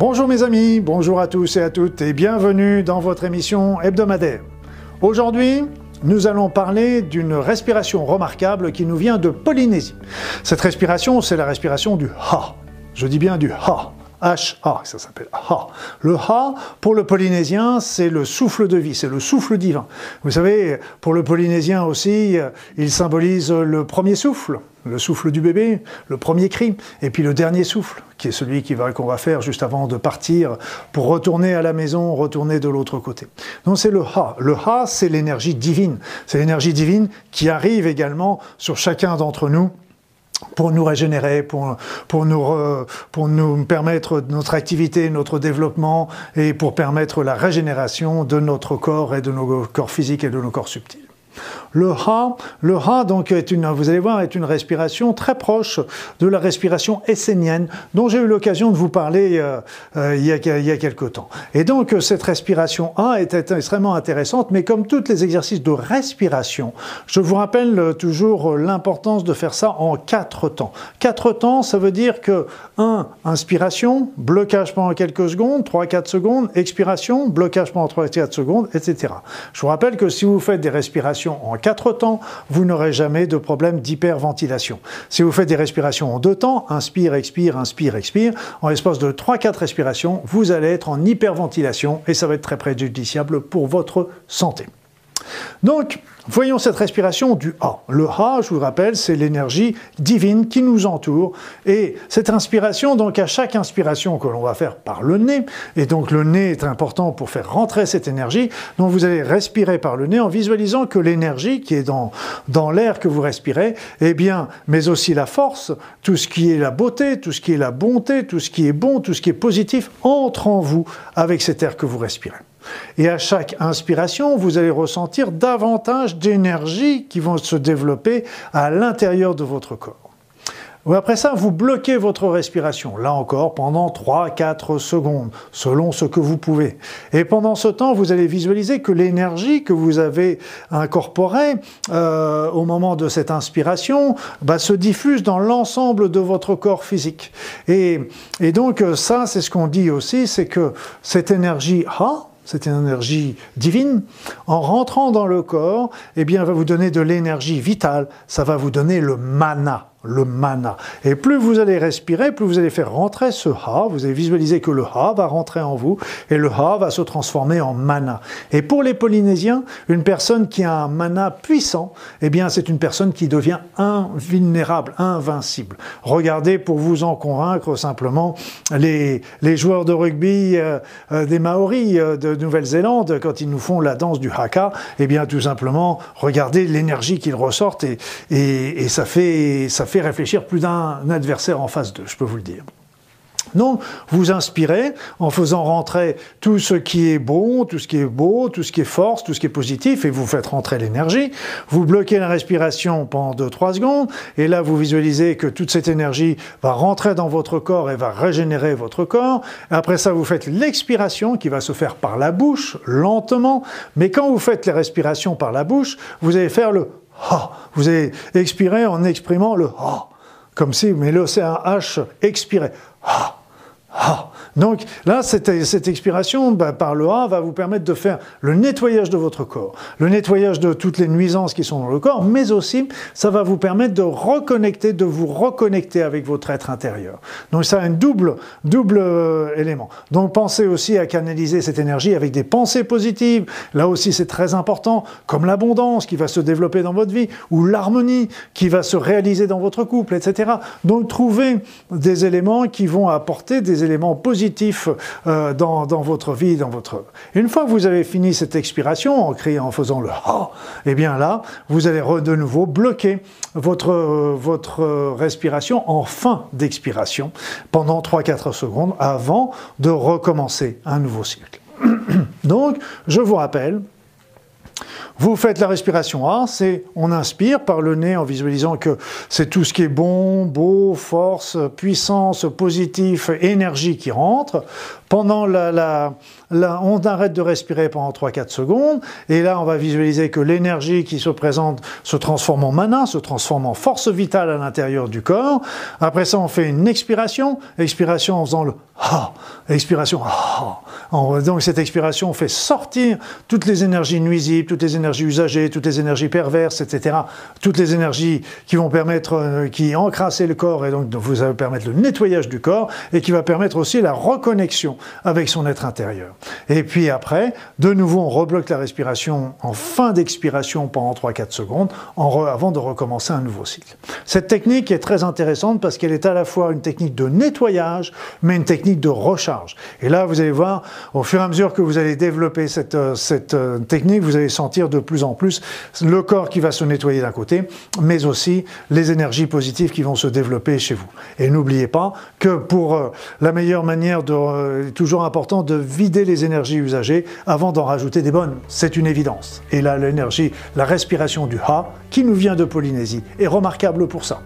Bonjour mes amis, bonjour à tous et à toutes et bienvenue dans votre émission hebdomadaire. Aujourd'hui, nous allons parler d'une respiration remarquable qui nous vient de Polynésie. Cette respiration, c'est la respiration du Ha. Je dis bien du Ha. H-A, ça s'appelle Ha. Le Ha, pour le polynésien, c'est le souffle de vie, c'est le souffle divin. Vous savez, pour le polynésien aussi, il symbolise le premier souffle, le souffle du bébé, le premier cri, et puis le dernier souffle, qui est celui qu'on va, faire juste avant de partir pour retourner à la maison, retourner de l'autre côté. Donc c'est le Ha. Le Ha, c'est l'énergie divine. C'est l'énergie divine qui arrive également sur chacun d'entre nous pour nous régénérer, pour, pour, nous, pour nous permettre notre activité, notre développement et pour permettre la régénération de notre corps et de nos corps physiques et de nos corps subtils. Le Ha, le Ha donc est une, vous allez voir, est une respiration très proche de la respiration essénienne dont j'ai eu l'occasion de vous parler euh, euh, il, y a, il a quelque temps. Et donc cette respiration A est extrêmement intéressante, mais comme tous les exercices de respiration, je vous rappelle toujours l'importance de faire ça en quatre temps. Quatre temps, ça veut dire que 1. Inspiration, blocage pendant quelques secondes, 3-4 secondes, expiration, blocage pendant 3-4 secondes, etc. Je vous rappelle que si vous faites des respirations en quatre temps, vous n'aurez jamais de problème d'hyperventilation. Si vous faites des respirations en deux temps, inspire, expire, inspire, expire, en l'espace de 3-4 respirations, vous allez être en hyperventilation et ça va être très préjudiciable pour votre santé. Donc, voyons cette respiration du A. Le A, je vous rappelle, c'est l'énergie divine qui nous entoure. Et cette inspiration, donc à chaque inspiration que l'on va faire par le nez, et donc le nez est important pour faire rentrer cette énergie, donc vous allez respirer par le nez en visualisant que l'énergie qui est dans, dans l'air que vous respirez, eh bien, mais aussi la force, tout ce qui est la beauté, tout ce qui est la bonté, tout ce qui est bon, tout ce qui est positif, entre en vous avec cet air que vous respirez. Et à chaque inspiration, vous allez ressentir davantage d'énergie qui vont se développer à l'intérieur de votre corps. Après ça, vous bloquez votre respiration, là encore, pendant 3-4 secondes, selon ce que vous pouvez. Et pendant ce temps, vous allez visualiser que l'énergie que vous avez incorporée euh, au moment de cette inspiration bah, se diffuse dans l'ensemble de votre corps physique. Et, donc ça, c'est ce qu'on dit aussi, c'est que cette énergie ha, cette énergie divine, en rentrant dans le corps, eh bien, va vous donner de l'énergie vitale, ça va vous donner le mana le mana. Et plus vous allez respirer, plus vous allez faire rentrer ce ha, vous allez visualiser que le ha va rentrer en vous et le ha va se transformer en mana. Et pour les Polynésiens, une personne qui a un mana puissant, eh bien c'est une personne qui devient invulnérable, invincible. Regardez pour vous en convaincre simplement les, joueurs de rugby euh, euh, des Maoris euh, de Nouvelle-Zélande quand ils nous font la danse du haka, eh bien tout simplement regardez l'énergie qu'ils ressortent et, et, et ça fait ça fait réfléchir plus d'un adversaire en face d'eux, je peux vous le dire. Donc, vous inspirez en faisant rentrer tout ce qui est bon, tout ce qui est beau, tout ce qui est force, tout ce qui est positif, et vous faites rentrer l'énergie. Vous bloquez la respiration pendant 2-3 secondes, et là, vous visualisez que toute cette énergie va rentrer dans votre corps et va régénérer votre corps. Après ça, vous faites l'expiration qui va se faire par la bouche, lentement. Mais quand vous faites les respirations par la bouche, vous allez faire le vous allez expirer en exprimant le ha, comme si, mais là c'est un H expiré. Donc là, cette, expiration bah, par le A va vous permettre de faire le nettoyage de votre corps, le nettoyage de toutes les nuisances qui sont dans le corps, mais aussi ça va vous permettre de reconnecter, de vous reconnecter avec votre être intérieur. Donc ça a un double, double euh, élément. Donc pensez aussi à canaliser cette énergie avec des pensées positives. Là aussi, c'est très important, comme l'abondance qui va se développer dans votre vie, ou l'harmonie qui va se réaliser dans votre couple, etc. Donc trouvez des éléments qui vont apporter des éléments positifs positif euh, dans, votre vie, dans votre... Une fois que vous avez fini cette expiration en criant, en faisant le ha, eh bien là, vous allez de nouveau bloquer votre, votre respiration en fin d'expiration pendant 3-4 secondes avant de recommencer un nouveau cycle. Donc, je vous rappelle, vous faites la respiration A, c'est on inspire par le nez en visualisant que c'est tout ce qui est bon, beau, force, puissance, positif, énergie qui rentre. Pendant la, on arrête de respirer pendant 3-4 secondes, et là on va visualiser que l'énergie qui se présente se transforme en mana, se transforme en force vitale à l'intérieur du corps. Après ça, on fait une expiration, expiration en faisant le ha, expiration ha. Donc cette expiration fait sortir toutes les énergies nuisibles, toutes les énergies usagées, toutes les énergies perverses, etc. Toutes les énergies qui vont permettre, euh, qui encrasser le corps et donc vous allez permettre le nettoyage du corps et qui va permettre aussi la reconnexion avec son être intérieur. Et puis après, de nouveau, on rebloque la respiration en fin d'expiration pendant 3-4 secondes avant de recommencer un nouveau cycle. Cette technique est très intéressante parce qu'elle est à la fois une technique de nettoyage, mais une technique de recharge. Et là, vous allez voir, au fur et à mesure que vous allez développer cette, euh, euh, technique, vous allez sentir de plus en plus le corps qui va se nettoyer d'un côté, mais aussi les énergies positives qui vont se développer chez vous. Et n'oubliez pas que pour euh, la meilleure manière de, toujours important de vider les énergies usagées avant d'en rajouter des bonnes. C'est une évidence. Et là, l'énergie, la respiration du Ha, qui nous vient de Polynésie, est remarquable pour ça.